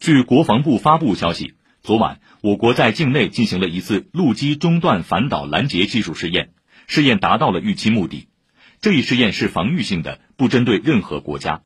据国防部发布消息昨晚我国在境内进行了一次陆基中段反导拦截技术试验试验达到了预期目的。这一试验是防御性的不针对任何国家。